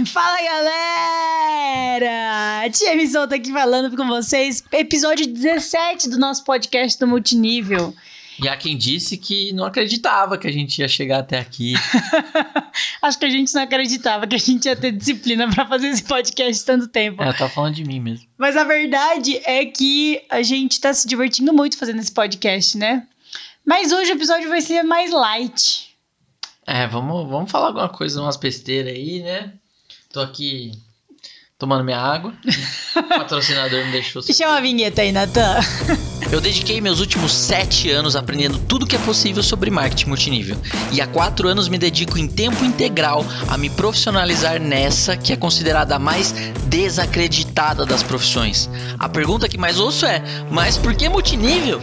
Fala galera! Tia Missão tá aqui falando com vocês. Episódio 17 do nosso podcast do Multinível. E há quem disse que não acreditava que a gente ia chegar até aqui. Acho que a gente não acreditava que a gente ia ter disciplina para fazer esse podcast tanto tempo. É, tava falando de mim mesmo. Mas a verdade é que a gente tá se divertindo muito fazendo esse podcast, né? Mas hoje o episódio vai ser mais light. É, vamos, vamos falar alguma coisa, umas besteiras aí, né? Tô aqui tomando minha água. O patrocinador me deixou. Deixa uma vinheta aí, Natan. Eu dediquei meus últimos sete anos aprendendo tudo que é possível sobre marketing multinível. E há quatro anos me dedico em tempo integral a me profissionalizar nessa que é considerada a mais desacreditada das profissões. A pergunta que mais ouço é: mas por que multinível?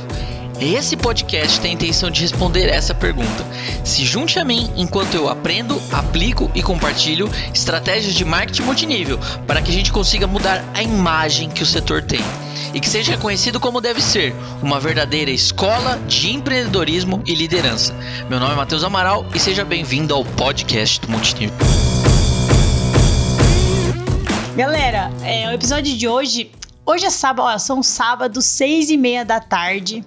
Esse podcast tem a intenção de responder essa pergunta. Se junte a mim enquanto eu aprendo, aplico e compartilho estratégias de marketing multinível para que a gente consiga mudar a imagem que o setor tem e que seja reconhecido como deve ser, uma verdadeira escola de empreendedorismo e liderança. Meu nome é Matheus Amaral e seja bem-vindo ao podcast do Multinível. Galera, é, o episódio de hoje. Hoje é sábado, ó, são sábado, seis e meia da tarde.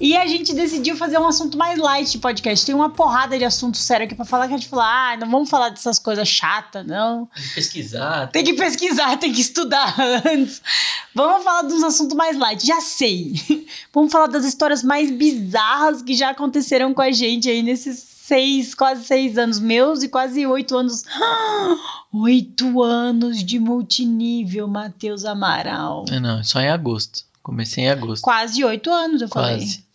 E a gente decidiu fazer um assunto mais light de podcast. Tem uma porrada de assunto sério aqui pra falar que a gente falou: ah, não vamos falar dessas coisas chatas, não. Tem que pesquisar. Tem que pesquisar, tem que estudar antes. Vamos falar dos assuntos mais light, já sei. Vamos falar das histórias mais bizarras que já aconteceram com a gente aí nesses seis, quase seis anos meus e quase oito anos. Oito anos de multinível, Matheus Amaral. É, não, só em agosto. Comecei em agosto. Quase oito anos, eu falei. Quase.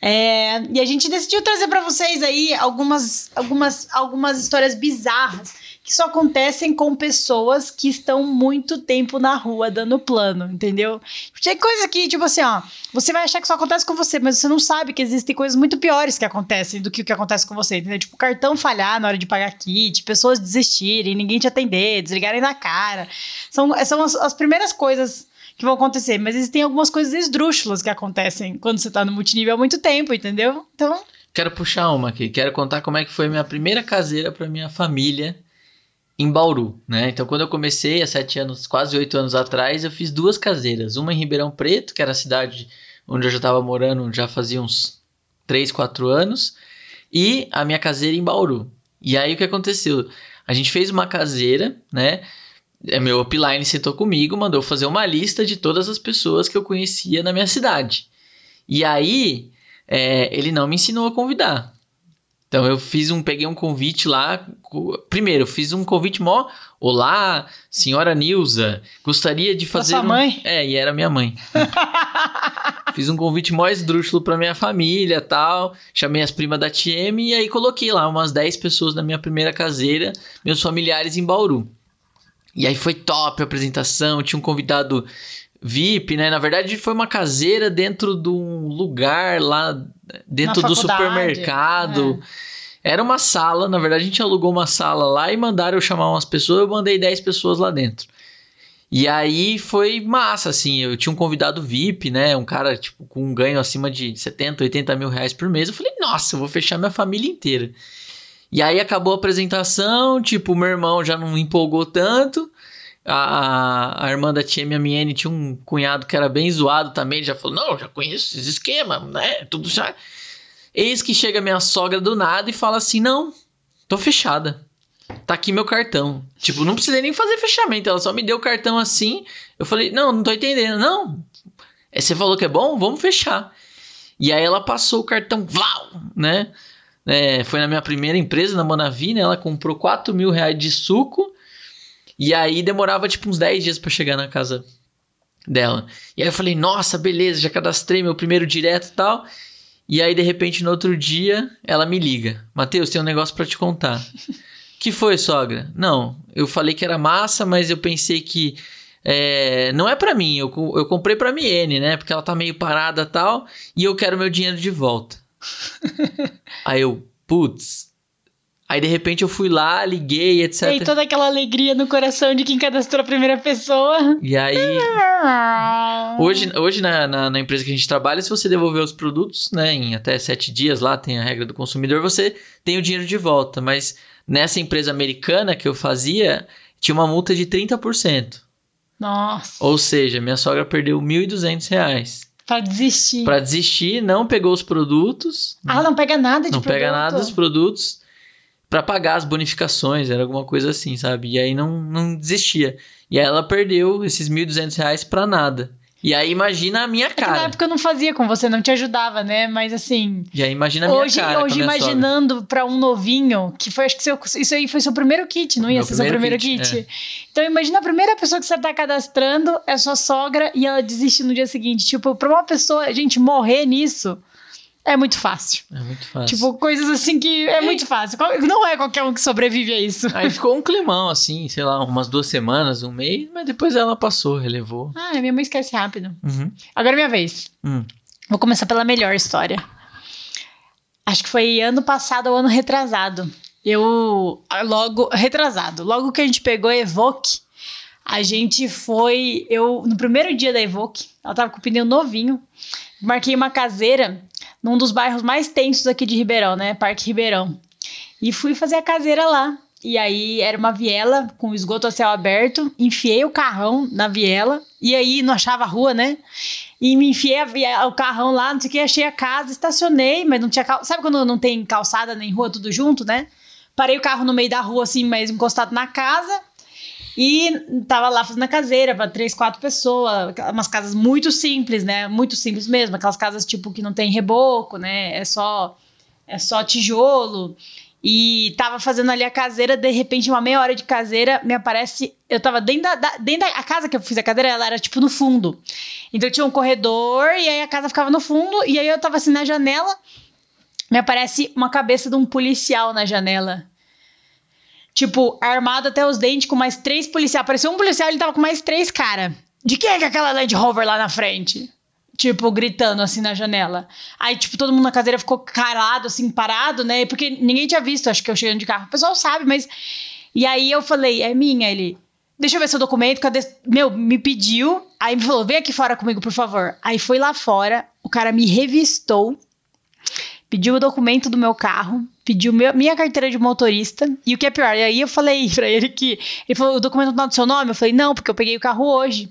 É, e a gente decidiu trazer para vocês aí algumas, algumas, algumas histórias bizarras que só acontecem com pessoas que estão muito tempo na rua dando plano, entendeu? Tem coisa que, tipo assim, ó, você vai achar que só acontece com você, mas você não sabe que existem coisas muito piores que acontecem do que o que acontece com você, entendeu? Tipo, cartão falhar na hora de pagar kit, pessoas desistirem, ninguém te atender, desligarem na cara. São, são as, as primeiras coisas que vão acontecer, mas existem algumas coisas esdrúxulas que acontecem quando você tá no multinível há muito tempo, entendeu? Então. Quero puxar uma aqui, quero contar como é que foi minha primeira caseira para minha família em Bauru, né? Então, quando eu comecei, há sete anos, quase oito anos atrás, eu fiz duas caseiras. Uma em Ribeirão Preto, que era a cidade onde eu já estava morando já fazia uns três, quatro anos, e a minha caseira em Bauru. E aí, o que aconteceu? A gente fez uma caseira, né? É, meu upline sentou comigo, mandou fazer uma lista de todas as pessoas que eu conhecia na minha cidade. E aí, é, ele não me ensinou a convidar. Então eu fiz um, peguei um convite lá. Primeiro, fiz um convite mó. Olá, senhora Nilza, gostaria de fazer. sua um... mãe? É, e era minha mãe. fiz um convite mó esdrúxulo pra minha família tal. Chamei as primas da TM e aí coloquei lá umas 10 pessoas na minha primeira caseira, meus familiares em Bauru. E aí foi top a apresentação, tinha um convidado VIP, né? Na verdade, foi uma caseira dentro de um lugar lá dentro do supermercado. Era uma sala, na verdade, a gente alugou uma sala lá e mandaram eu chamar umas pessoas, eu mandei 10 pessoas lá dentro. E aí foi massa, assim, eu tinha um convidado VIP, né? Um cara, tipo, com um ganho acima de 70, 80 mil reais por mês. Eu falei, nossa, eu vou fechar minha família inteira. E aí acabou a apresentação, tipo, meu irmão já não empolgou tanto. A, a irmã da tia minha Miene tinha um cunhado que era bem zoado também. Ele já falou: Não, já conheço esses esquemas, né? Tudo já. Eis que chega minha sogra do nada e fala assim: Não, tô fechada. Tá aqui meu cartão. Tipo, não precisei nem fazer fechamento. Ela só me deu o cartão assim. Eu falei: Não, não tô entendendo. Não, é, você falou que é bom? Vamos fechar. E aí ela passou o cartão, vlau, né? É, foi na minha primeira empresa, na Monavi, né? Ela comprou 4 mil reais de suco. E aí demorava tipo uns 10 dias para chegar na casa dela. E aí eu falei, nossa, beleza, já cadastrei meu primeiro direto e tal. E aí, de repente, no outro dia, ela me liga. Matheus, tem um negócio para te contar. que foi, sogra? Não, eu falei que era massa, mas eu pensei que é, não é para mim. Eu, eu comprei pra Miene, né? Porque ela tá meio parada e tal. E eu quero meu dinheiro de volta. aí eu, putz. Aí de repente eu fui lá, liguei, etc. E toda aquela alegria no coração de quem cadastrou a primeira pessoa. E aí. Hoje, hoje na, na, na, empresa que a gente trabalha, se você devolver os produtos, né, em até sete dias lá, tem a regra do consumidor, você tem o dinheiro de volta. Mas nessa empresa americana que eu fazia, tinha uma multa de 30%. Nossa. Ou seja, minha sogra perdeu 1.200 reais. Pra desistir. Pra desistir, não pegou os produtos. Ah, não pega nada de Não produto. pega nada dos produtos para pagar as bonificações, era alguma coisa assim, sabe? E aí não, não desistia. E aí ela perdeu esses 1.200 reais pra nada. E aí imagina a minha cara. É na época eu não fazia com você, não te ajudava, né? Mas assim. E aí imagina a minha hoje, cara. Hoje imaginando para um novinho, que foi, acho que seu, isso aí foi seu primeiro kit, não ia Meu ser seu primeiro kit. kit. É. Então imagina a primeira pessoa que você tá cadastrando é sua sogra e ela desiste no dia seguinte. Tipo, pra uma pessoa, gente, morrer nisso. É muito fácil. É muito fácil. Tipo, coisas assim que é muito fácil. Não é qualquer um que sobrevive a isso. Aí ficou um climão, assim, sei lá, umas duas semanas, um mês, mas depois ela passou, relevou. Ah, minha mãe esquece rápido. Uhum. Agora é minha vez. Hum. Vou começar pela melhor história. Acho que foi ano passado ou ano retrasado. Eu, logo, retrasado, logo que a gente pegou a Evoque, a gente foi, eu, no primeiro dia da Evoque, ela tava com o pneu novinho, marquei uma caseira num dos bairros mais tensos aqui de Ribeirão, né? Parque Ribeirão. E fui fazer a caseira lá. E aí era uma viela com esgoto a céu aberto. Enfiei o carrão na viela. E aí não achava a rua, né? E me enfiei a, o carrão lá, não sei o que, achei a casa, estacionei, mas não tinha. Cal... Sabe quando não tem calçada nem rua, tudo junto, né? Parei o carro no meio da rua, assim, mas encostado na casa. E tava lá fazendo a caseira para três, quatro pessoas, umas casas muito simples, né? Muito simples mesmo, aquelas casas tipo que não tem reboco, né? É só é só tijolo. E tava fazendo ali a caseira, de repente, uma meia hora de caseira, me aparece. Eu tava dentro da, da, dentro da casa que eu fiz a cadeira, ela era tipo no fundo. Então tinha um corredor, e aí a casa ficava no fundo, e aí eu tava assim na janela, me aparece uma cabeça de um policial na janela tipo, armado até os dentes com mais três policiais. Apareceu um policial, ele tava com mais três cara. De quem é que é aquela Land Rover lá na frente? Tipo, gritando assim na janela. Aí, tipo, todo mundo na cadeira ficou calado, assim, parado, né? Porque ninguém tinha visto, acho que eu chegando de carro. O pessoal sabe, mas. E aí eu falei, é minha, ele. Deixa eu ver seu documento, cadê? Meu, me pediu. Aí me falou, vem aqui fora comigo, por favor. Aí foi lá fora, o cara me revistou pediu o documento do meu carro, pediu minha carteira de motorista, e o que é pior, e aí eu falei pra ele que, ele falou, o documento não é do seu nome? Eu falei, não, porque eu peguei o carro hoje.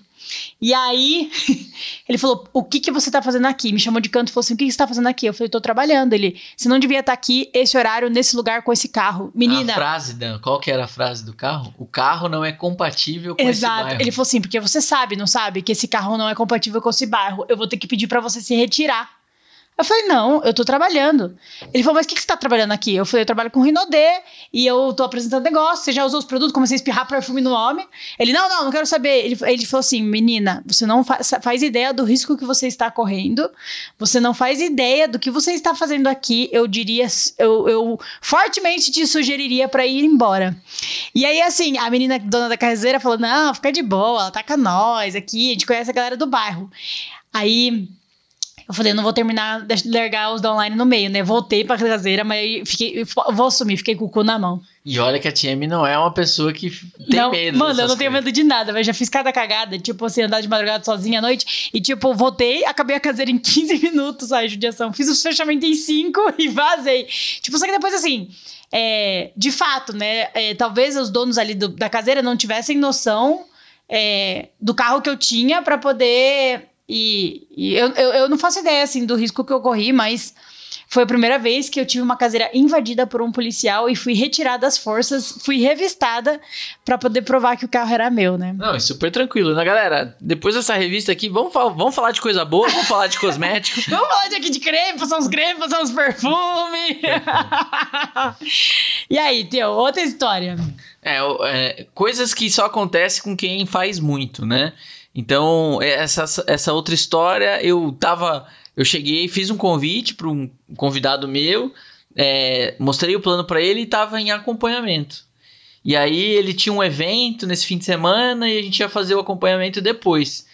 E aí, ele falou: O que, que você tá fazendo aqui? Me chamou de canto e falou assim: O que, que você tá fazendo aqui? Eu falei: Tô trabalhando. Ele: Você não devia estar tá aqui esse horário, nesse lugar, com esse carro. Menina. A frase, Dan, qual que era a frase do carro? O carro não é compatível com Exato. esse bairro. Ele falou assim: Porque você sabe, não sabe, que esse carro não é compatível com esse bairro. Eu vou ter que pedir para você se retirar. Eu falei, não, eu tô trabalhando. Ele falou, mas o que, que você tá trabalhando aqui? Eu falei, eu trabalho com Rinodê e eu tô apresentando negócio. Você já usou os produtos? Comecei a espirrar perfume no homem. Ele, não, não, não quero saber. Ele, ele falou assim, menina, você não fa faz ideia do risco que você está correndo. Você não faz ideia do que você está fazendo aqui. Eu diria, eu, eu fortemente te sugeriria para ir embora. E aí, assim, a menina dona da caseira falou, não, fica de boa, ela tá com nós aqui, a gente conhece a galera do bairro. Aí eu falei, não vou terminar de largar os da online no meio, né? Voltei pra caseira, mas fiquei, vou assumir, fiquei com o cu na mão. E olha que a TM não é uma pessoa que tem não, medo. Mano, eu não tenho medo de nada, mas já fiz cada cagada, tipo assim, andar de madrugada sozinha à noite. E, tipo, voltei, acabei a caseira em 15 minutos, a judiação. Fiz o fechamento em 5 e vazei. Tipo, só que depois, assim, é, de fato, né? É, talvez os donos ali do, da caseira não tivessem noção é, do carro que eu tinha para poder e, e eu, eu, eu, não faço ideia, assim, do risco que eu corri, mas foi a primeira vez que eu tive uma caseira invadida por um policial e fui retirada das forças, fui revistada para poder provar que o carro era meu, né? Não, é super tranquilo, né, galera? Depois dessa revista aqui, vamos, fal vamos falar de coisa boa, vamos falar de cosméticos. vamos falar de aqui de creme, passar uns cremes, passar uns perfumes. e aí, Teu, outra história. É, é, coisas que só acontecem com quem faz muito, né? Então, é, essa, essa outra história, eu tava. Eu cheguei, fiz um convite para um convidado meu, é, mostrei o plano para ele e estava em acompanhamento. E aí ele tinha um evento nesse fim de semana e a gente ia fazer o acompanhamento depois.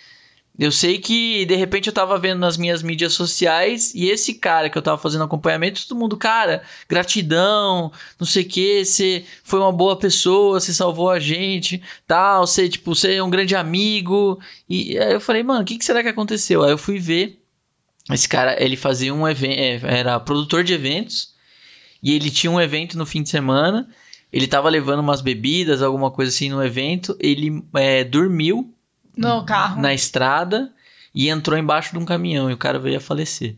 Eu sei que de repente eu tava vendo nas minhas mídias sociais e esse cara que eu tava fazendo acompanhamento, todo mundo, cara, gratidão, não sei o que, você foi uma boa pessoa, você salvou a gente, tal, você, tipo, você é um grande amigo. E aí eu falei, mano, o que, que será que aconteceu? Aí eu fui ver. Esse cara, ele fazia um evento, era produtor de eventos, e ele tinha um evento no fim de semana. Ele tava levando umas bebidas, alguma coisa assim no evento. Ele é, dormiu No carro. na estrada e entrou embaixo de um caminhão e o cara veio a falecer.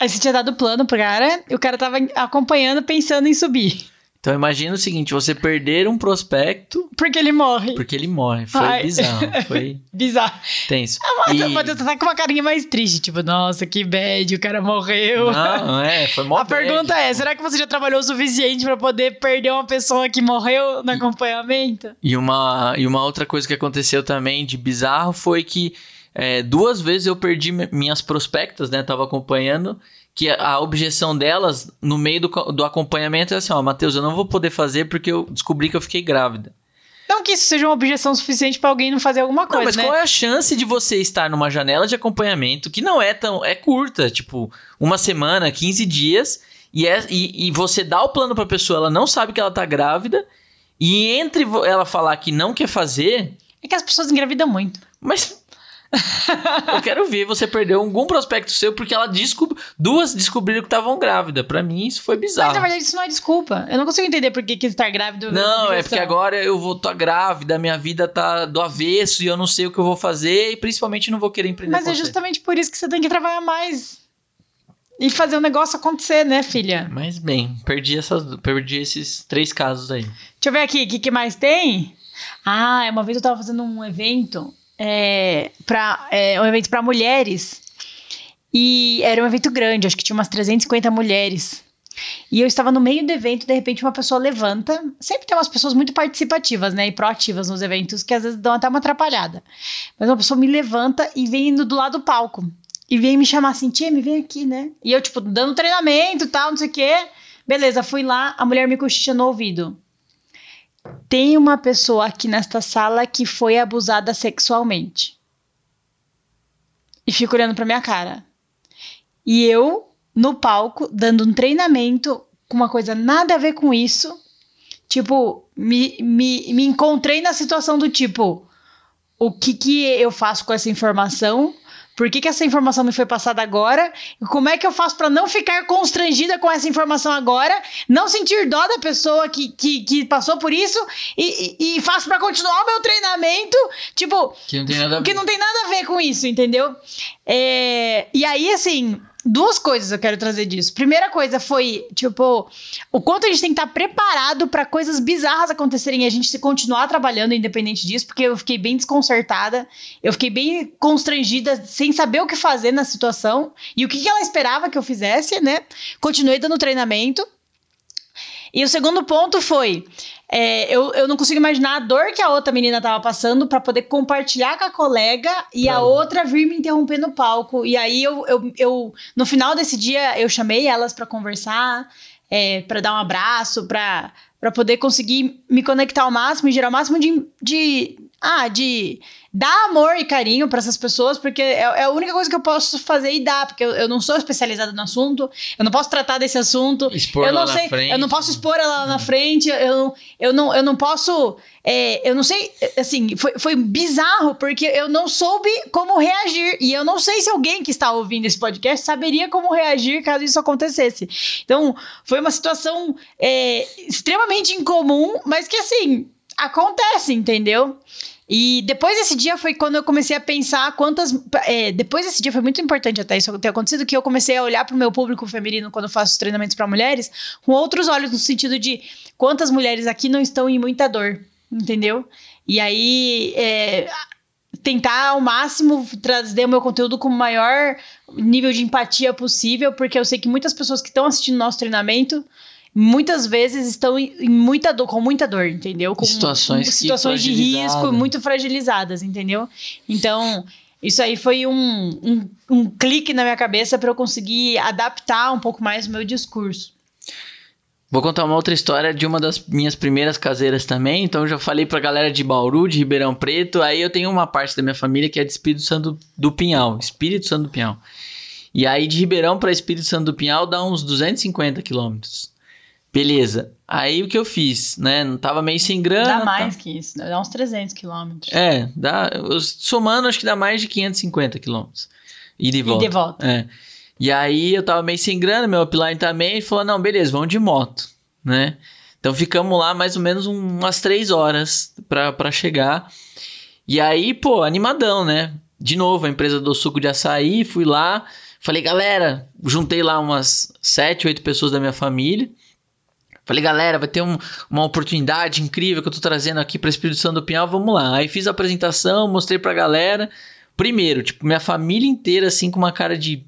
Aí você tinha dado plano pro cara e o cara tava acompanhando, pensando em subir. Então imagina o seguinte, você perder um prospecto Porque ele morre. porque ele morre. Foi Ai. bizarro, foi Bizarro. tenso. Mas E- Matheus tá com uma carinha mais triste, tipo, nossa, que bad, o cara morreu. Não, é, foi mó A pergunta bad, é: pô. será que você já trabalhou o suficiente pra poder perder uma pessoa que morreu no acompanhamento? E uma, e uma outra coisa que aconteceu também de bizarro foi que é, duas vezes eu perdi mi- minhas prospectas, né? Tava acompanhando, que a, objeção delas no meio do, do acompanhamento é assim, ó, Matheus, eu não vou poder fazer porque eu descobri que eu fiquei grávida. Não que isso seja uma objeção suficiente pra alguém não fazer alguma Não, coisa, mas né? qual é a chance de você estar numa janela de acompanhamento que não é tão. é curta, tipo, uma semana, 15 dias, e, é, e, e você dá o plano pra pessoa, ela não sabe que ela tá grávida, e entre ela falar que não quer fazer, É que as pessoas engravidam muito. mas. eu quero ver você perder algum prospecto seu porque ela descob... duas descobriram que estavam grávidas. Pra mim isso foi bizarro. Mas na verdade isso não é desculpa. Eu não consigo entender por que, que estar grávido. Não, é porque agora eu vou estar grávida, minha vida tá do avesso e eu não sei o que eu vou fazer e principalmente não vou querer empreender Mas é você. justamente por isso que você tem que trabalhar mais. E fazer o negócio acontecer, né, filha? Mas bem, perdi, essas, perdi esses três casos aí. Deixa eu ver aqui, o que, que mais tem? Ah, uma vez eu tava fazendo um evento, é, pra, é, um evento para mulheres. E era um evento grande, acho que tinha umas 350 mulheres. E eu estava no meio do evento, de repente uma pessoa levanta. Sempre tem umas pessoas muito participativas, né? E proativas nos eventos, que às vezes dão até uma atrapalhada. Mas uma pessoa me levanta e vem indo do lado do palco. E vem me chamar assim, tia, me vem aqui, né? E eu, tipo, dando treinamento tal, não sei o quê. Beleza, fui lá, a mulher me cochicha no ouvido. Tem uma pessoa aqui nesta sala que foi abusada sexualmente. E fica olhando pra minha cara. E eu, no palco, dando um treinamento com uma coisa nada a ver com isso. Tipo, me, me, me encontrei na situação do tipo: o que, que eu faço com essa informação? Por que, que essa informação me foi passada agora? E como é que eu faço pra não ficar constrangida com essa informação agora? Não sentir dó da pessoa que, que, que passou por isso? E, e, e faço pra continuar o meu treinamento? Tipo, Que não tem nada a ver. que não tem nada a ver com isso, entendeu? É, e aí, assim, duas coisas eu quero trazer disso. Primeira coisa foi, tipo, o quanto a gente tem que estar preparado para coisas bizarras acontecerem e a gente se continuar trabalhando independente disso, porque eu fiquei bem desconcertada, eu fiquei bem constrangida, sem saber o que fazer na situação e o que, que ela esperava que eu fizesse, né? Continuei dando treinamento. E o segundo ponto foi. é, eu, eu não consigo imaginar a dor que a outra menina tava passando para poder compartilhar com a colega e a outra vir me interromper no palco. E aí eu, eu, eu no final desse dia eu chamei elas para conversar, é, para dar um abraço, para para poder conseguir me conectar ao máximo e gerar o máximo de, de ah, de dar amor e carinho para essas pessoas, porque é, é a única coisa que eu posso fazer e dar, porque eu, eu não sou especializada no assunto, eu não posso tratar desse assunto, Expor eu lá não na sei, frente. eu não posso expor ela lá na frente, eu não, eu não, eu não posso, é, eu não sei, assim, foi, foi bizarro, porque eu não soube como reagir, e eu não sei se alguém que está ouvindo esse podcast saberia como reagir caso isso acontecesse. Então, foi uma situação é, extremamente incomum, mas que, assim, acontece, entendeu? E depois desse dia foi quando eu comecei a pensar quantas. é, depois desse dia foi muito importante até isso ter acontecido, que eu comecei a olhar para o meu público feminino quando eu faço os treinamentos para mulheres com outros olhos, no sentido de quantas mulheres aqui não estão em muita dor, entendeu? E aí. é, tentar ao máximo trazer o meu conteúdo com o maior nível de empatia possível, porque eu sei que muitas pessoas que estão assistindo nosso treinamento muitas vezes estão em muita dor, com muita dor, entendeu? Com Situações situações de risco muito fragilizadas, entendeu? Então, isso aí foi um, um, um clique na minha cabeça para eu conseguir adaptar um pouco mais o meu discurso. Vou contar uma outra história de uma das minhas primeiras caseiras também. Então, eu já falei pra galera de Bauru, de Ribeirão Preto. Aí eu tenho uma parte da minha família que é de Espírito Santo do Pinhal. Espírito Santo do Pinhal. E aí, de Ribeirão para Espírito Santo do Pinhal dá uns 250 quilômetros. Beleza. Aí o que eu fiz, né? Não tava meio sem grana. Dá mais tá. que isso, dá uns 300 quilômetros. É, dá. Somando, acho que dá mais de 550 quilômetros. E de E volta. de volta. É. E aí eu tava meio sem grana, meu upline também, e falou: não, beleza, vamos de moto, né? Então ficamos lá mais ou menos um- umas três horas pra, pra chegar. E aí, pô, animadão, né? De novo, a empresa do suco de açaí, fui lá, falei, galera, juntei lá umas sete, oito pessoas da minha família. Falei, galera, vai ter um- uma oportunidade incrível que eu tô trazendo aqui pra Espírito Santo do Pinhal, vamos lá. Aí fiz a apresentação, mostrei pra galera. Primeiro, tipo, minha família inteira, assim, com uma cara de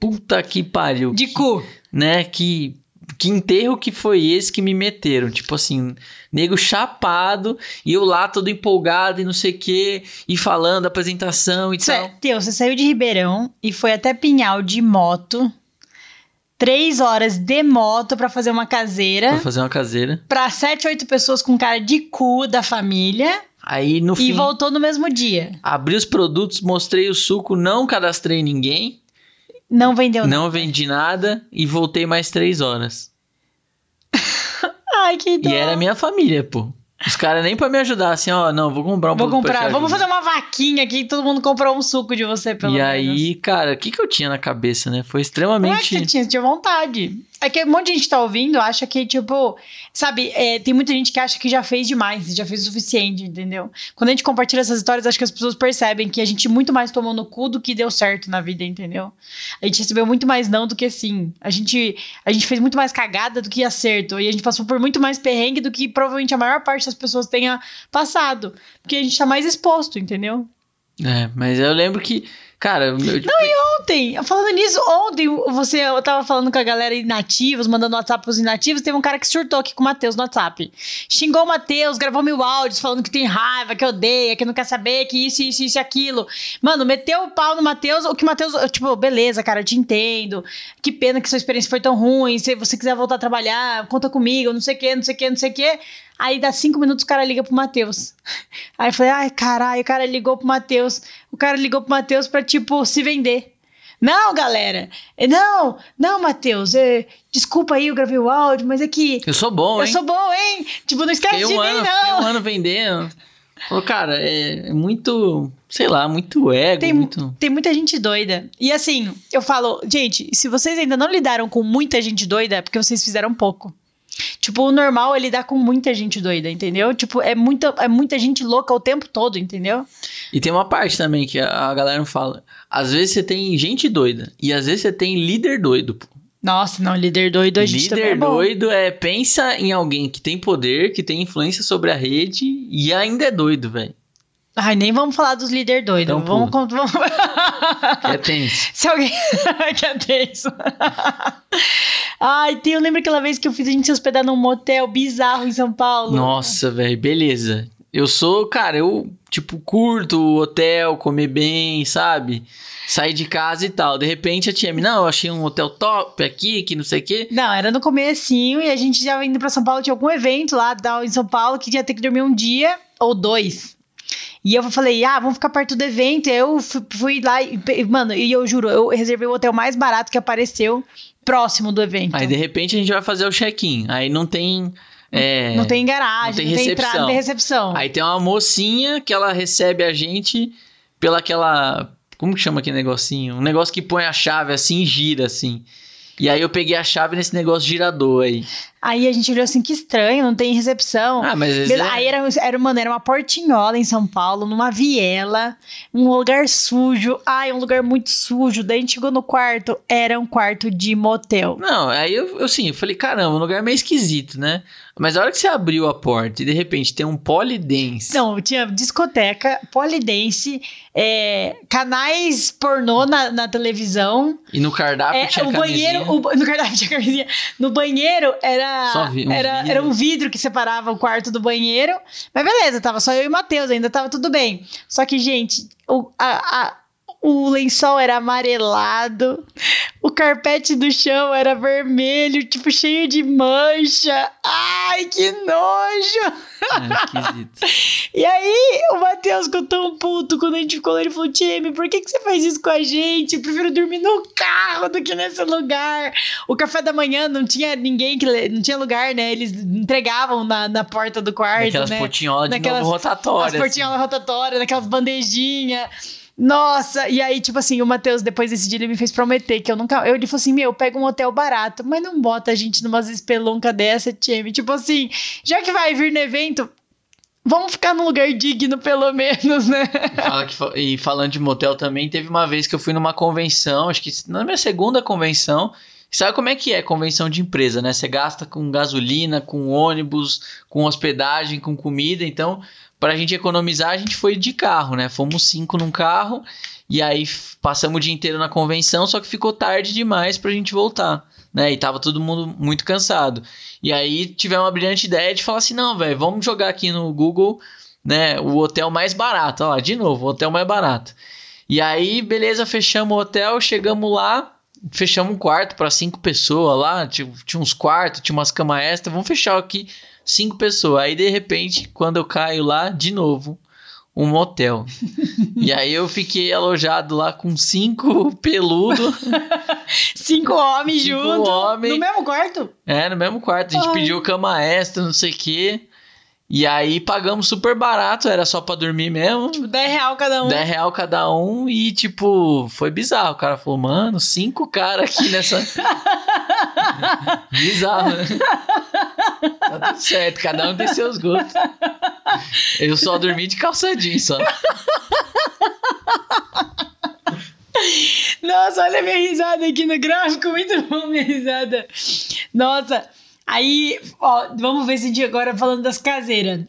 puta que pariu. De que, cu. Né, que, que enterro que foi esse que me meteram? Tipo assim, nego chapado, e eu lá todo empolgado e não sei o que, e falando, apresentação e tal. Cê, Teu, você saiu de Ribeirão e foi até Pinhal de moto. Três horas de moto pra fazer uma caseira. Pra fazer uma caseira. Pra sete, oito pessoas com cara de cu da família. Aí no E fim, voltou no mesmo dia. abri os produtos, mostrei o suco, não cadastrei ninguém. Não vendeu nada. Não vendi nada e voltei mais três horas. Ai, que dó. E era minha família, pô. Os caras nem pra me ajudar, assim, ó, não, vou comprar um Vou comprar. Vamos fazer uma vaquinha aqui e todo mundo comprou um suco de você, pelo E menos. aí, cara, o que que eu tinha na cabeça, né? Foi Não é que extremamente... você tinha, você tinha vontade. É que um monte de gente tá ouvindo, acha que, tipo, sabe, é, tem muita gente que acha que já fez demais, já fez o suficiente, entendeu? Quando a gente compartilha essas histórias, acho que as pessoas percebem que a gente muito mais tomou no cu do que deu certo na vida, entendeu? A gente recebeu muito mais não do que sim. A gente, a gente fez muito mais cagada do que acerto. E a gente passou por muito mais perrengue do que provavelmente a maior parte das pessoas tenha passado. Porque a gente tá mais exposto, entendeu? É, mas eu lembro que, cara... Eu, tipo, Ontem, falando nisso, ontem você, eu tava falando com a galera inativos, mandando WhatsApp pros inativos, teve um cara que surtou aqui com o Matheus no WhatsApp. Xingou o Matheus, gravou mil áudios falando que tem raiva, que odeia, que não quer saber, que isso, isso, isso e aquilo. Mano, meteu o pau no Matheus, o que o Matheus, eu, tipo, beleza, cara, eu te entendo. Que pena que sua experiência foi tão ruim. Se você quiser voltar a trabalhar, conta comigo, não sei o que, não sei o que, não sei o que. Aí dá cinco minutos o cara liga pro Matheus. Aí eu falei, ai, caralho, o cara ligou pro Matheus. O cara ligou pro Matheus pra, tipo, se vender. Não, galera. é, Não, não, Matheus. é, desculpa aí, eu gravei o áudio, mas é que eu sou bom, eu hein? sou bom, hein? Tipo, não esquece Fiquei de um, mim, ano, fiquei um não. ano vendendo. Falou, cara, é, é muito, sei lá, muito ego, Tem, muito... tem muita gente doida. E assim, eu falo, gente, se vocês ainda não lidaram com muita gente doida, é porque vocês fizeram pouco. Tipo, o normal é lidar com muita gente doida, entendeu? Tipo, é muita, é muita gente louca o tempo todo, entendeu? E tem uma parte também que a, galera não fala. Às vezes você tem gente doida e às vezes você tem líder doido, pô. Nossa, não, líder doido, a gente é Líder bom. doido é pensa em alguém que tem poder, que tem influência sobre a rede e ainda é doido, velho. Ai, nem vamos falar dos líder doidos. Então vamos, vamos... É tenso. Se alguém. que é tenso. Ai, tem, eu lembro aquela vez que eu fiz a gente se hospedar num motel bizarro em São Paulo. Nossa, velho, beleza. Eu sou, cara, eu, tipo, curto o hotel, comer bem, sabe? Sair de casa e tal. De repente a tia me, não, eu achei um hotel top aqui, que não sei o quê. Não, era no comecinho e a gente já indo pra São Paulo, tinha algum evento lá em São Paulo que ia ter que dormir um dia ou dois. E eu falei, ah, vamos ficar perto do evento. E eu fui, lá e, mano, e eu juro, eu reservei o hotel mais barato que apareceu próximo do evento. Aí de repente a gente vai fazer o check-in. Aí não tem. é, não tem garagem, não não tem tem, entrada, recepção. não tem recepção. Aí tem uma mocinha que ela recebe a gente pela aquela. Como que chama aquele negocinho? Um negócio que põe a chave assim e gira assim. E aí eu peguei a chave nesse negócio girador aí. Aí a gente olhou assim, que estranho, não tem recepção. Ah, mas é- Aí era, era, mano, era uma portinhola em São Paulo, numa viela, um lugar sujo. Ai, um lugar muito sujo. Daí a gente chegou no quarto, era um quarto de motel. Não, aí eu, eu assim, eu falei, caramba, um lugar meio esquisito, né? Mas a hora que você abriu a porta e de repente tem um polidense. Não, tinha discoteca, polidense, é, canais pornô na, na televisão. E no cardápio É, tinha o banheiro, camisinha. o, no cardápio tinha camisinha. No banheiro era, Vi- um era, vidro. era um vidro que separava o quarto do banheiro. Mas beleza, tava só eu e o Matheus, ainda tava tudo bem. Só que, gente, o, a, a- o lençol era amarelado, o carpete do chão era vermelho, tipo cheio de mancha. Ai, que nojo! É, e aí, o Matheus ficou tão puto quando a gente ficou lá. Ele falou: Time, por que, que você faz isso com a gente? Eu prefiro dormir no carro do que nesse lugar. O café da manhã não tinha ninguém que. Não tinha lugar, né? Eles entregavam na, na porta do quarto. Naquelas né? portinholas de novo rotatórias. As portinholas rotatórias, naquelas bandejinhas. Nossa, e aí, tipo assim, o Matheus, depois desse dia, ele me fez prometer que eu nunca. Eu, ele falou assim: Meu, pega um hotel barato, mas não bota a gente numas espelunca dessa, time. Tipo assim, já que vai vir no evento, Vamos ficar num lugar digno, pelo menos, né? E falando de motel também, teve uma vez que eu fui numa convenção, acho que na minha segunda convenção. Sabe como é que é convenção de empresa, né? Você gasta com gasolina, com ônibus, com hospedagem, com comida. Então, para a gente economizar, a gente foi de carro, né? Fomos cinco num carro e aí passamos o dia inteiro na convenção, só que ficou tarde demais para a gente voltar, né? E tava todo mundo muito cansado. E aí tivemos uma brilhante ideia de falar assim: não, velho, vamos jogar aqui no Google, né? O hotel mais barato. Olha lá, de novo, o hotel mais barato. E aí, beleza, fechamos o hotel, chegamos lá, fechamos um quarto para cinco pessoas lá, tinha, tinha uns quartos, tinha umas camas extras, vamos fechar aqui cinco pessoas. Aí de repente, quando eu caio lá, de novo, um motel. e aí eu fiquei alojado lá com cinco peludos. cinco homens cinco juntos. Homem. No mesmo quarto? É, no mesmo quarto. A gente Ai. pediu cama extra, não sei o quê. E aí pagamos super barato, era só pra dormir mesmo. Tipo, 10 real cada um. 10 real cada um e, tipo, foi bizarro. O cara falou, mano, cinco caras aqui nessa. bizarro, né? Tá tudo certo, cada um tem seus gostos. Eu só dormi de calça jeans só. Nossa, olha a minha risada aqui no gráfico, muito bom minha risada. Nossa, Aí, ó, vamos ver se dia agora falando das caseiras.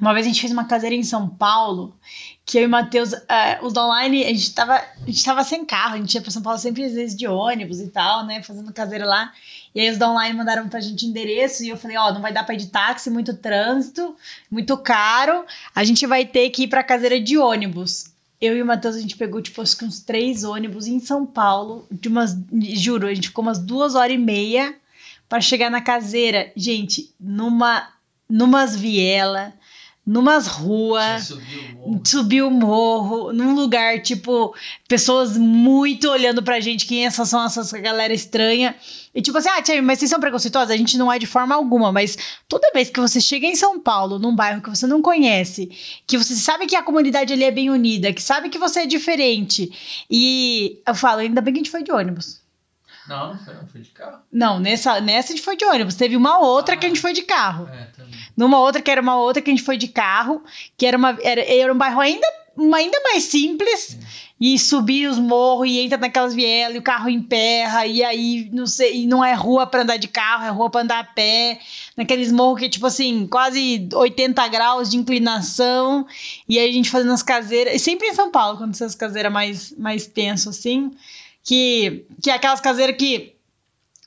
Uma vez a gente fez uma caseira em São Paulo, que eu e o Matheus, uh, os online, a gente, tava, a gente tava sem carro, a gente ia pra São Paulo sempre às vezes de ônibus e tal, né, fazendo caseira lá. E aí os da online mandaram pra gente endereço e eu falei, ó, não vai dar pra ir de táxi, muito trânsito, muito caro, a gente vai ter que ir pra caseira de ônibus. Eu e o Matheus, a gente pegou, tipo, uns três ônibus em São Paulo, de umas, juro, a gente ficou umas duas horas e meia para chegar na caseira, gente, numa numas viela, numas ruas, subiu o morro, num lugar tipo pessoas muito olhando pra gente, quem essas são essas galera estranha. E tipo assim, ah, tia, mas vocês são preconceituosos? A gente não é de forma alguma, mas toda vez que você chega em São Paulo, num bairro que você não conhece, que você sabe que a comunidade ali é bem unida, que sabe que você é diferente, e eu falo, ainda bem que a gente foi de ônibus. Não, não foi, não foi de carro. Não, nessa, nessa a gente foi de ônibus. Teve uma outra ah, que a gente foi de carro. É, também. Numa outra que era uma outra que a gente foi de carro, que era, uma, era, era um bairro ainda, ainda mais simples. Sim. E subir os morros e entra naquelas vielas e o carro emperra, e aí não sei, e não é rua para andar de carro, é rua para andar a pé, naqueles morros que, tipo assim, quase 80 graus de inclinação, e aí a gente fazendo as caseiras, e sempre em São Paulo, quando essas caseiras mais, mais tenso assim que, que é aquelas caseiras que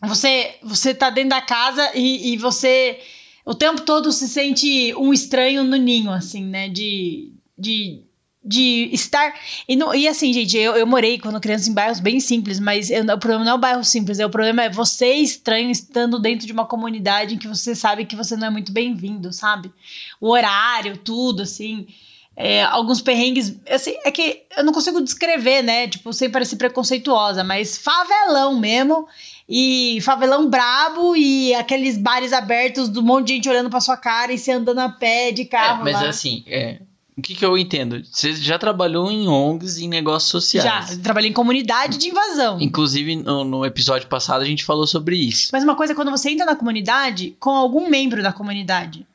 você, você tá dentro da casa e, e você o tempo todo se sente um estranho no ninho, assim, né? De, de, de estar. E, não, e assim, gente, eu, eu morei quando criança em bairros bem simples, mas eu, o problema não é o bairro simples, é, o problema é você estranho estando dentro de uma comunidade em que você sabe que você não é muito bem-vindo, sabe? O horário, tudo, assim é, alguns perrengues. Assim, é que eu não consigo descrever, né? Tipo, sem parecer preconceituosa, mas favelão mesmo. E favelão brabo e aqueles bares abertos do monte de gente olhando pra sua cara e você andando a pé de carro. É, mas lá. assim, é, o que, que eu entendo? Você já trabalhou em ONGs em negócios sociais? Já, trabalhei em comunidade de invasão. Inclusive, no, no, episódio passado a gente falou sobre isso. Mas uma coisa é quando você entra na comunidade com algum membro da comunidade.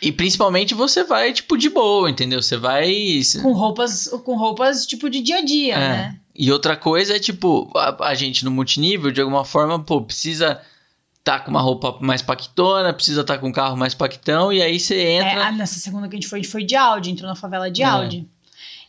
E principalmente você vai, tipo, de boa, entendeu? Você vai. Com roupas, com roupas, tipo, de dia a dia, é. né? E outra coisa é, tipo, a, a, gente no multinível, de alguma forma, pô, precisa tá com uma roupa mais paquitona, precisa estar tá com um carro mais paquitão, e aí você entra. É, nessa segunda que a gente foi, a gente foi de Audi, entrou na favela de é. Audi.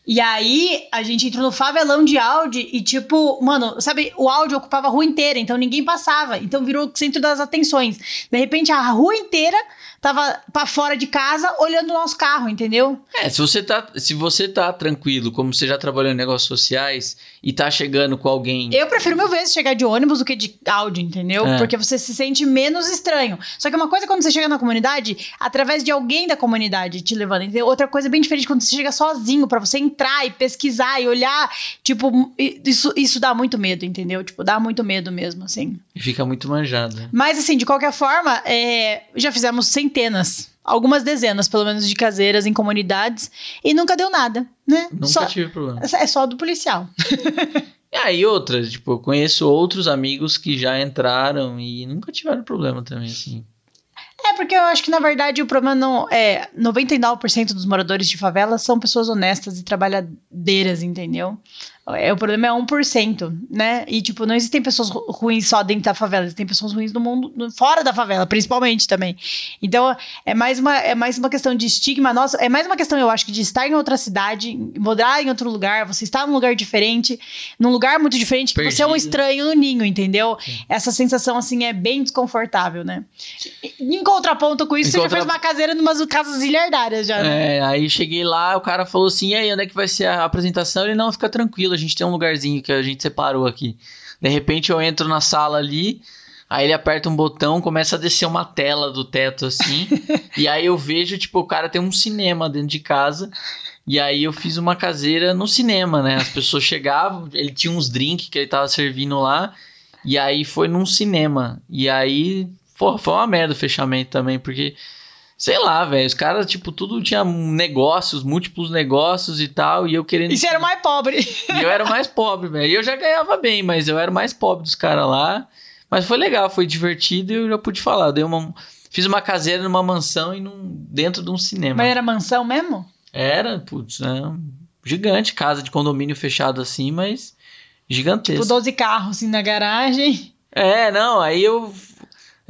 E aí, a gente entrou no favelão de Audi e, tipo, mano, sabe, o Audi ocupava a rua inteira, então ninguém passava. Então virou o centro das atenções. De repente, a rua inteira tava pra fora de casa olhando o nosso carro, entendeu? É, se você tá, se você tá tranquilo, como você já trabalhou em negócios sociais e tá chegando com alguém. Eu prefiro mil vezes chegar de ônibus do que de áudio, entendeu? É. Porque você se sente menos estranho. Só que uma coisa é quando você chega na comunidade, através de alguém da comunidade te levando. Entendeu? Outra coisa é bem diferente quando você chega sozinho, pra você entrar e pesquisar e olhar. Tipo, isso, isso dá muito medo, entendeu? Tipo, dá muito medo mesmo, assim. E fica muito manjado. Mas, assim, de qualquer forma, é, já fizemos centenas, algumas dezenas, pelo menos, de caseiras em comunidades e nunca deu nada, né? Nunca Só- tive problema. é só do policial. E aí, outra, tipo, eu conheço outros amigos que já entraram e nunca tiveram problema também, assim. É, porque eu acho que, na verdade, o problema não é. 99% dos moradores de favela são pessoas honestas e trabalhadeiras, entendeu? É, o problema é 1%, né? E, tipo, não existem pessoas ru- ruins só dentro da favela, existem pessoas ruins no mundo, fora da favela, principalmente também. Então, é mais, uma, é mais uma questão de estigma. Nossa, é mais uma questão, eu acho, que de estar em outra cidade, morar em outro lugar, você estar num lugar diferente, num lugar muito diferente, que você é um Perdido. estranho no ninho, entendeu? Essa sensação, assim, é bem desconfortável, né? Em contraponto com isso, Em você já contra- fez uma caseira em umas casas ilhardárias já, né? É, aí cheguei lá, o cara falou assim: e aí, onde é que vai ser a apresentação? Ele, não, fica tranquilo, gente tem um lugarzinho que a gente separou aqui. De repente eu entro na sala ali, aí ele aperta um botão, começa a descer uma tela do teto assim, e aí eu vejo, tipo, o cara tem um cinema dentro de casa. E aí eu fiz uma caseira no cinema, né? As pessoas chegavam, ele tinha uns drinks que ele tava servindo lá, e aí foi num cinema. E aí, pô, foi uma merda o fechamento também, porque Sei lá, velho. Os caras, tipo, tudo tinha negócios, múltiplos negócios e tal. E eu querendo. E você era o mais pobre. E eu era o mais pobre, velho. E eu já ganhava bem, mas eu era o mais pobre dos caras lá. Mas foi legal, foi divertido e eu já pude falar. Eu dei uma. Fiz uma caseira numa mansão e num, dentro de um cinema. Mas era mansão mesmo? Era, putz, né? Gigante, casa de condomínio fechado assim, mas gigantesco. Tipo, 12 carros assim na garagem. É, não, aí eu.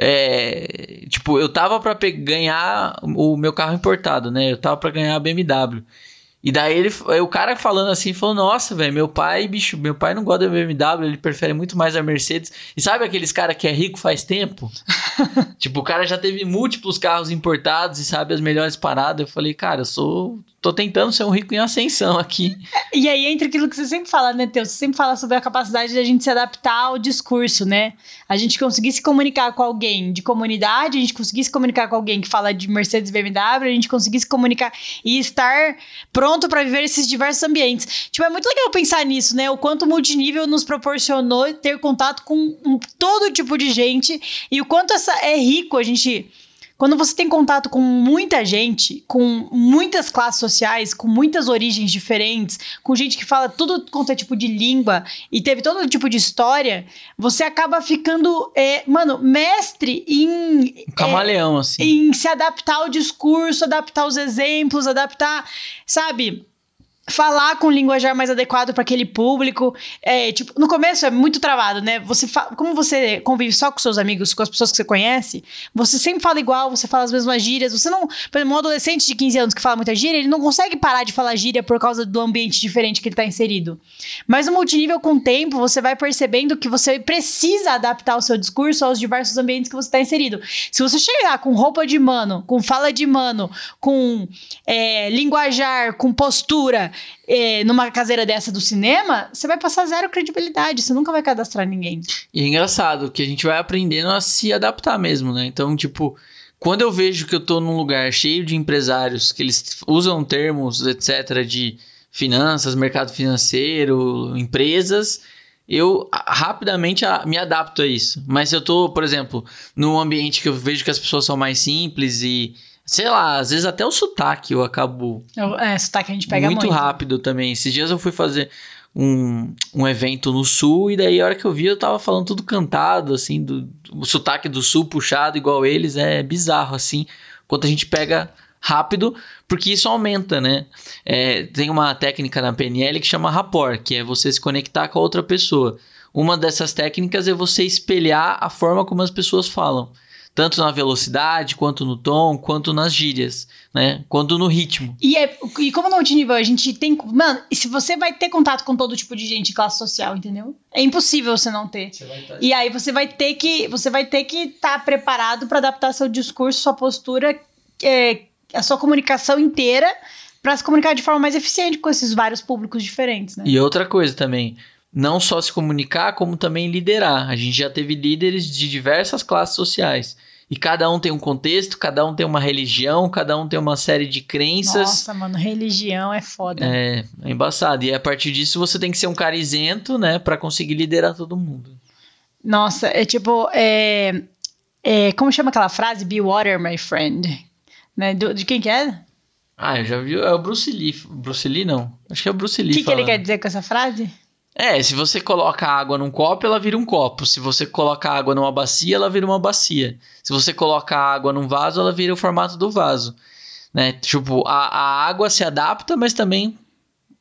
É, tipo, eu tava pra ganhar o meu carro importado, né? Eu tava pra ganhar a BMW. E daí ele, o cara falando assim, falou: Nossa, velho, meu pai, bicho, meu pai não gosta da BMW, ele prefere muito mais a Mercedes. E sabe aqueles cara que é rico faz tempo? tipo, o cara já teve múltiplos carros importados e sabe as melhores paradas. Eu falei, cara, eu sou. tô tentando ser um rico em ascensão aqui. E aí entra aquilo que você sempre fala, né, Teu? Você sempre fala sobre a capacidade da gente se adaptar ao discurso, né? A gente conseguir se comunicar com alguém de comunidade, a gente conseguir se comunicar com alguém que fala de Mercedes BMW, a gente conseguir se comunicar e estar pronto para viver esses diversos ambientes. Tipo, é muito legal pensar nisso, né? O quanto o multinível nos proporcionou ter contato com um- todo tipo de gente e o quanto essa é rico a gente quando você tem contato com muita gente, com muitas classes sociais, com muitas origens diferentes, com gente que fala tudo quanto é tipo de língua e teve todo tipo de história, você acaba ficando, é, mano, mestre em, Um camaleão, assim. em se adaptar ao discurso, adaptar os exemplos, adaptar, sabe? Falar com linguajar mais adequado para aquele público. É, tipo, no começo é muito travado, né? Você como você convive só com seus amigos, com as pessoas que você conhece, você sempre fala igual, você fala as mesmas gírias. Você não. Por exemplo, um adolescente de 15 anos que fala muita gíria, ele não consegue parar de falar gíria por causa do ambiente diferente que ele está inserido. Mas no multinível, com o tempo, você vai percebendo que você precisa adaptar o seu discurso aos diversos ambientes que você está inserido. Se você chegar com roupa de mano, com fala de mano, com é, linguajar, com postura, é, numa caseira dessa do cinema, você vai passar zero credibilidade, você nunca vai cadastrar ninguém. E é engraçado que a gente vai aprendendo a se adaptar mesmo, né? Então, tipo, quando eu vejo que eu tô num lugar cheio de empresários que eles usam termos, etc., de finanças, mercado financeiro, empresas, eu rapidamente me adapto a isso. Mas se eu tô, por exemplo, num ambiente que eu vejo que as pessoas são mais simples e, sei lá, às vezes até o sotaque eu acabo Eu- É, sotaque a gente pega muito. muito rápido também. Esses dias eu fui fazer um, um evento no sul e daí a hora que eu vi eu tava falando tudo cantado, assim, do, o sotaque do sul puxado igual eles, é bizarro, assim, quanto a gente pega rápido, porque isso aumenta, né? É, tem uma técnica na PNL que chama rapport, que é você se conectar com a outra pessoa. Uma dessas técnicas é você espelhar a forma como as pessoas falam. Tanto na velocidade, quanto no tom, quanto nas gírias, né? Quanto no ritmo. E, é, e como no multinível a gente tem. Mano, se você vai ter contato com todo tipo de gente de classe social, entendeu? É impossível você não ter. Você e aí você vai ter que. Você vai ter que estar tá preparado para adaptar seu discurso, sua postura, é, a sua comunicação inteira para se comunicar de forma mais eficiente com esses vários públicos diferentes, né? E outra coisa também, não só se comunicar, como também liderar. A gente já teve líderes de diversas classes sociais. E cada um tem um contexto, cada um tem uma religião, cada um tem uma série de crenças. Nossa, mano, religião é foda. É, é embaçado. E a partir disso você tem que ser um cara isento, né, para conseguir liderar todo mundo. Nossa, é tipo, é, é, como chama aquela frase? Be water, my friend. Né? Do, de quem que é? Ah, eu já vi, é o Bruce Lee. Bruce Lee não. Acho que é o Bruce Lee. O que, que ele quer dizer com essa frase? É, se você coloca água num copo, ela vira um copo. Se você coloca água numa bacia, ela vira uma bacia. Se você coloca água num vaso, ela vira o formato do vaso. Né? Tipo, a, a água se adapta, mas também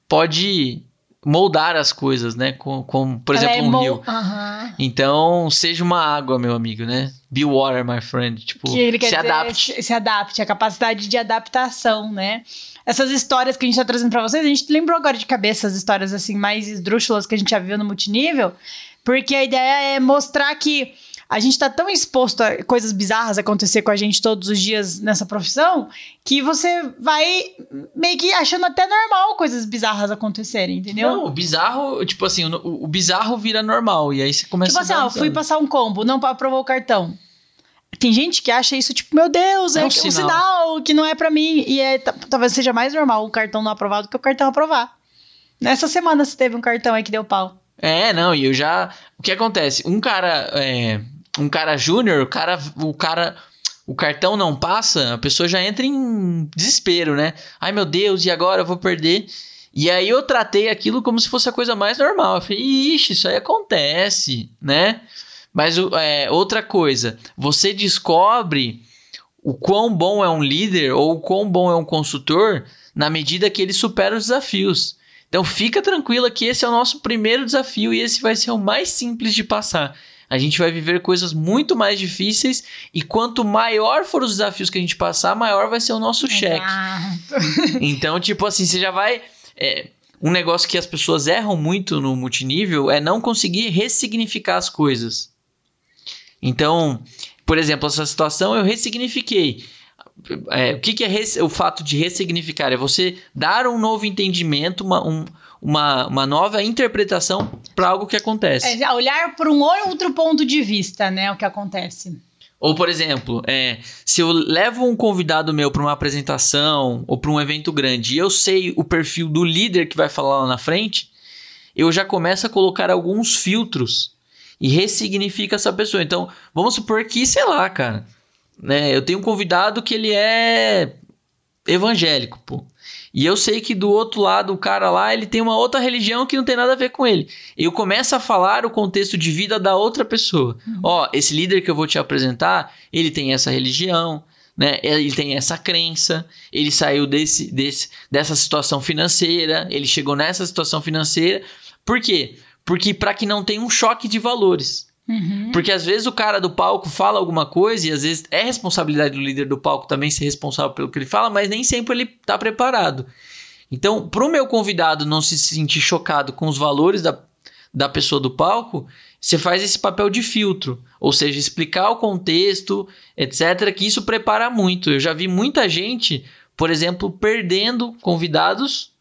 pode moldar as coisas, né? Com, com por exemplo, é um rio. Uhum. Então, seja uma água, meu amigo, né? Be water, my friend. Tipo, se adapte. Se adapte, a capacidade de adaptação, né? essas histórias que a gente tá trazendo para vocês, a gente lembrou agora de cabeça as histórias assim mais esdrúxulas que a gente já viu no multinível, porque a ideia é mostrar que a gente tá tão exposto a coisas bizarras acontecer com a gente todos os dias nessa profissão que você vai meio que achando até normal coisas bizarras acontecerem, entendeu? Não, o bizarro, tipo assim, o, o bizarro vira normal e aí você começa tipo a. Tipo assim, ó, fui passar um combo, não aprovou o cartão. Tem gente que acha isso tipo, meu Deus, é, é um, sinal. um, sinal. que não é para mim. E é, talvez seja mais normal o cartão não aprovado do que o cartão aprovar. Nessa semana você teve um cartão aí que deu pau. É, não, e eu já. O que acontece? Um cara. É, um cara júnior, o cara. O cara. O cartão não passa, a pessoa já entra em desespero, né? Ai meu Deus, e agora eu vou perder? E aí eu tratei aquilo como se fosse a coisa mais normal. Eu falei, ixi, isso aí acontece, né? Mas é, outra coisa, você descobre o quão bom é um líder ou o quão bom é um consultor na medida que ele supera os desafios. Então fica tranquila que esse é o nosso primeiro desafio e esse vai ser o mais simples de passar. A gente vai viver coisas muito mais difíceis e quanto maior for os desafios que a gente passar, maior vai ser o nosso cheque. Então, tipo assim, você já vai. É, um negócio que as pessoas erram muito no multinível é não conseguir ressignificar as coisas. Então, por exemplo, essa situação eu ressignifiquei. É, o que, que é o fato de ressignificar? É você dar um novo entendimento, uma, um, uma, uma nova interpretação para algo que acontece. É, olhar por um outro ponto de vista, né? O que acontece. Ou, por exemplo, é, se eu levo um convidado meu para uma apresentação ou para um evento grande e eu sei o perfil do líder que vai falar lá na frente, eu já começo a colocar alguns filtros e ressignifica essa pessoa. Então, vamos supor que, sei lá, cara, né, eu tenho um convidado que ele é evangélico, pô. E eu sei que do outro lado, o cara lá, ele tem uma outra religião que não tem nada a ver com ele. Eu começo a falar o contexto de vida da outra pessoa. Uhum. Ó, esse líder que eu vou te apresentar, ele tem essa religião, né? Ele tem essa crença, ele saiu desse, desse, dessa situação financeira, ele chegou nessa situação financeira. Por quê? Porque para que não tenha um choque de valores. Uhum. Porque às vezes o cara do palco fala alguma coisa e às vezes é responsabilidade do líder do palco também ser responsável pelo que ele fala, mas nem sempre ele está preparado. Então, para o meu convidado não se sentir chocado com os valores da, da pessoa do palco, você faz esse papel de filtro, ou seja, explicar o contexto, etc., que isso prepara muito. Eu já vi muita gente, por exemplo, perdendo convidados.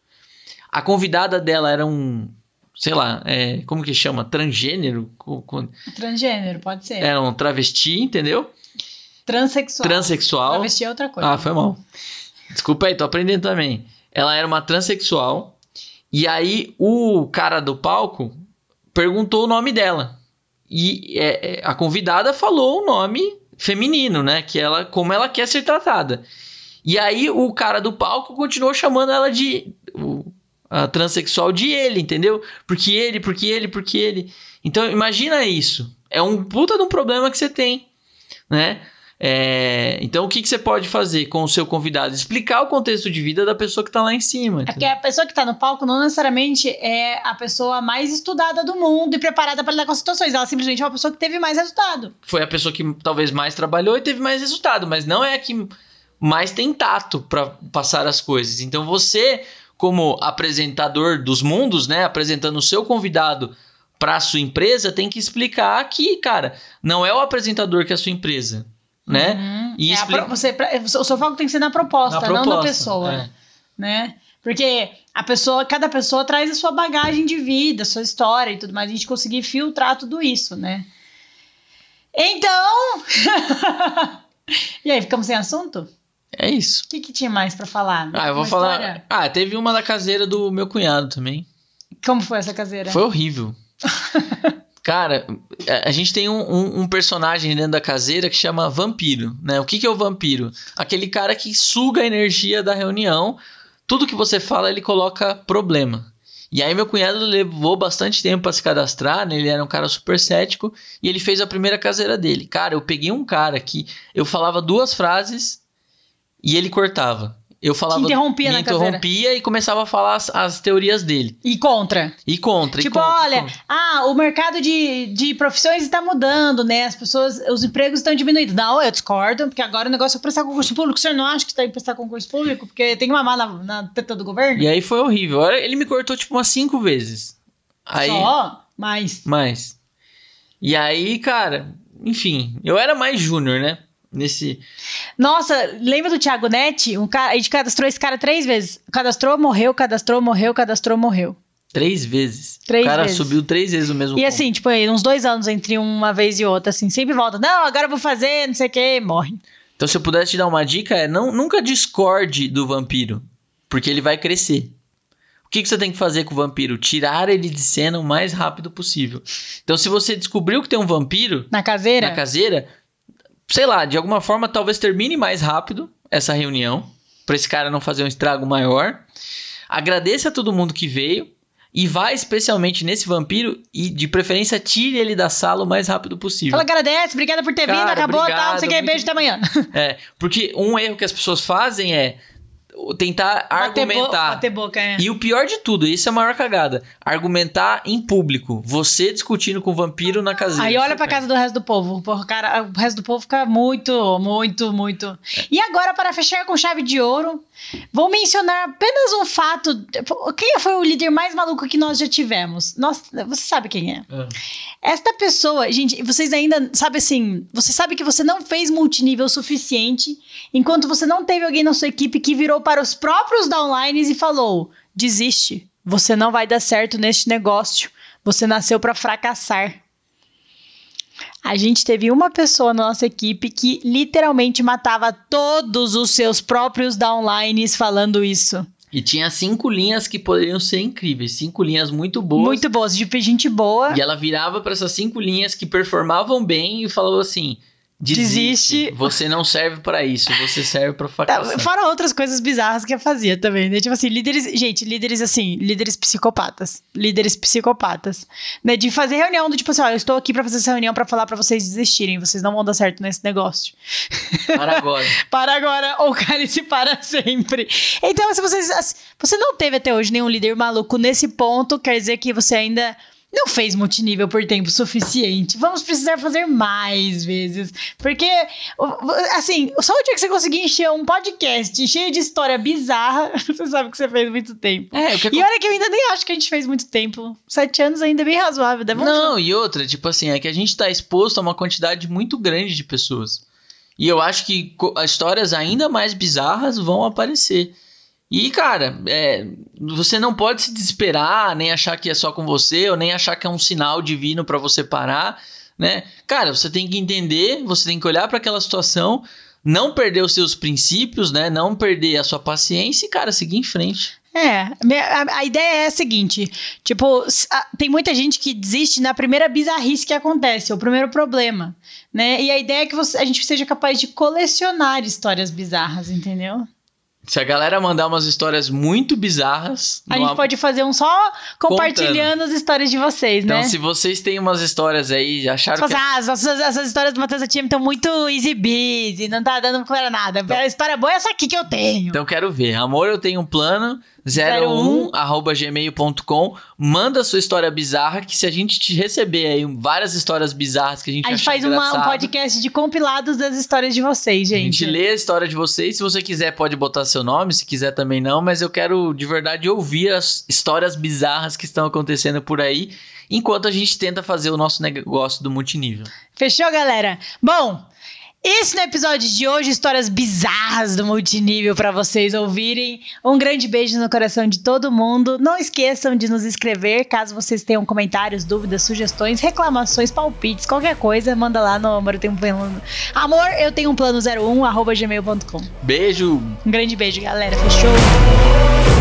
A convidada dela era um, sei lá, é, como que chama? Transgênero? Transgênero, pode ser. Era um travesti, entendeu? Transsexual. Transsexual. Travesti é outra coisa. Ah, foi mal. Desculpa aí, tô aprendendo também. Ela era uma transexual. E aí o cara do palco perguntou o nome dela. E é, é, a convidada falou o nome feminino, né? Que ela, como ela quer ser tratada. E aí o cara do palco continuou chamando ela de. A transexual de ele, entendeu? Porque ele, porque ele, porque ele. Então imagina isso. É um puta de um problema que você tem, né? É, então, o que, que você pode fazer com o seu convidado? Explicar o contexto de vida da pessoa que está lá em cima. É porque a pessoa que está no palco não necessariamente é a pessoa mais estudada do mundo e preparada para lidar com as situações. Ela simplesmente é uma pessoa que teve mais resultado. Foi a pessoa que talvez mais trabalhou e teve mais resultado, mas não é a que mais tem tato para passar as coisas. Então, você, como apresentador dos mundos, né, apresentando o seu convidado para a sua empresa, tem que explicar que, cara, não é o apresentador que é a sua empresa né? Uhum. E é explica... você, o seu foco tem que ser na proposta, na proposta não na pessoa, é. né? Porque a pessoa, cada pessoa traz a sua bagagem de vida, a sua história e tudo mais, a gente conseguir filtrar tudo isso, né? Então, e aí, ficamos sem assunto? É isso. O que, que tinha mais para falar? Ah, eu vou uma falar. História? Ah, teve uma da caseira do meu cunhado também. Como foi essa caseira? Foi horrível. Cara, a gente tem um, um, um, personagem dentro da caseira que chama vampiro, né? O que, que é o vampiro? Aquele cara que suga a energia da reunião. Tudo que você fala, ele coloca problema. E aí meu cunhado levou bastante tempo para se cadastrar, né? Ele era um cara super cético e ele fez a primeira caseira dele. Cara, eu peguei um cara que eu falava duas frases e ele cortava eu falava. Te interrompia me interrompia e começava a falar as, as, teorias dele. E contra. E contra. Tipo, e contra, olha, contra. ah, o mercado de, de profissões está mudando, né? As pessoas, os empregos estão diminuindo. Não, eu discordo, porque agora o negócio é prestar concurso público. O senhor não acha que está em prestar concurso público? Porque tem uma mala na, na teta do governo? E aí foi horrível. Ele me cortou, tipo, umas cinco vezes. Aí, Só? Mais. Mais. E aí, cara, enfim, eu era mais júnior, né? Nesse. Nossa, lembra do Thiago Netti? Um cara, a gente cadastrou esse cara três vezes. Cadastrou, morreu, cadastrou, morreu, cadastrou, morreu. Três vezes. Três o cara vezes. subiu três vezes o mesmo E ponto. assim, tipo, aí, uns dois anos entre uma vez e outra, assim, sempre volta. Não, agora eu vou fazer, não sei o que, morre. Então, se eu pudesse te dar uma dica, é não, nunca discorde do vampiro. Porque ele vai crescer. O que, que você tem que fazer com o vampiro? Tirar ele de cena o mais rápido possível. Então, se você descobriu que tem um vampiro. Na caseira? Na caseira, sei lá, de alguma forma talvez termine mais rápido essa reunião, para esse cara não fazer um estrago maior. Agradeça a todo mundo que veio e vá especialmente nesse vampiro e de preferência tire ele da sala o mais rápido possível. Fala, agradece, obrigada por ter cara, vindo, acabou, obrigado, tal, você quer beijo até amanhã. É, porque um erro que as pessoas fazem é tentar bater argumentar. Bo bater boca, é. E o pior de tudo, isso é a maior cagada. Argumentar em público. Você discutindo com o vampiro na casinha. Aí olha pra casa do resto do povo. Porra, cara, o resto do povo fica muito, muito, muito. E agora, para fechar com chave de ouro, vou mencionar apenas um fato. Quem foi o líder mais maluco que nós já tivemos? Nós, você sabe quem é. é. Esta pessoa, gente, vocês ainda, sabe assim, você sabe que você não fez multinível suficiente enquanto você não teve alguém na sua equipe que virou para os próprios downlines e falou: desiste, você não vai dar certo neste negócio, você nasceu para fracassar. A gente teve uma pessoa na nossa equipe que literalmente matava todos os seus próprios downlines falando isso. E tinha cinco linhas que poderiam ser incríveis, cinco linhas muito boas. Muito boas, de gente boa. E ela virava para essas cinco linhas que performavam bem e falou assim: Desiste. Desiste. Você não serve para isso, você serve para fracassar. Tá, fora outras coisas bizarras que eu fazia também, né? Tipo assim, líderes, gente, líderes assim, líderes psicopatas, líderes psicopatas, né? De fazer reunião do tipo assim, ó, eu estou aqui para fazer essa reunião para falar para vocês desistirem, vocês não vão dar certo nesse negócio. Para agora. para agora ou cale-se para sempre. Então, se vocês, você não teve até hoje nenhum líder maluco nesse ponto, quer dizer que você ainda não fez multinível por tempo suficiente. Vamos precisar fazer mais vezes. Porque, assim, só o dia que você conseguir encher um podcast cheio de história bizarra, você sabe que você fez muito tempo. É, que... E olha que eu ainda nem acho que a gente fez muito tempo. Sete anos ainda é bem razoável. Deve Não, e outra, tipo assim, é que a gente tá exposto a uma quantidade muito grande de pessoas. E eu acho que histórias ainda mais bizarras vão aparecer. E, cara, é, você não pode se desesperar, nem achar que é só com você, ou nem achar que é um sinal divino para você parar, né? Cara, você tem que entender, você tem que olhar para aquela situação, não perder os seus princípios, né? Não perder a sua paciência e, cara, seguir em frente. É, a, ideia é a seguinte: tipo, tem muita gente que desiste na primeira bizarrice que acontece, o primeiro problema, né? E a ideia é que você, a gente seja capaz de colecionar histórias bizarras, entendeu? Se a galera mandar umas histórias muito bizarras. A gente pode fazer um só compartilhando Contando. as histórias de vocês, então, né? Então, se vocês têm umas histórias aí, acharam tipo, que. Ah, essas, essas histórias do Matheus Time estão muito exibidas, não tá dando pra nada. Então, a história boa é essa aqui que eu tenho. Então, quero ver. Amor, eu tenho um plano. 01 arroba gmail.com. Manda sua história bizarra, que se a gente te receber aí várias histórias bizarras que a gente A gente faz uma, um podcast de compilados das histórias de vocês, gente. A gente lê a história de vocês. Se você quiser, pode botar seu nome, se quiser também não, mas eu quero de verdade ouvir as histórias bizarras que estão acontecendo por aí, enquanto a gente tenta fazer o nosso negócio do multinível. Fechou, galera? Bom. Esse no episódio de hoje, histórias bizarras do multinível para vocês ouvirem. Um grande beijo no coração de todo mundo. Não esqueçam de nos escrever caso vocês tenham comentários, dúvidas, sugestões, reclamações, palpites, qualquer coisa, manda lá no Amor Eu Tenho um Plano. Amor, eu tenho um plano 01, arroba gmail.com. Beijo! Um grande beijo, galera. Fechou?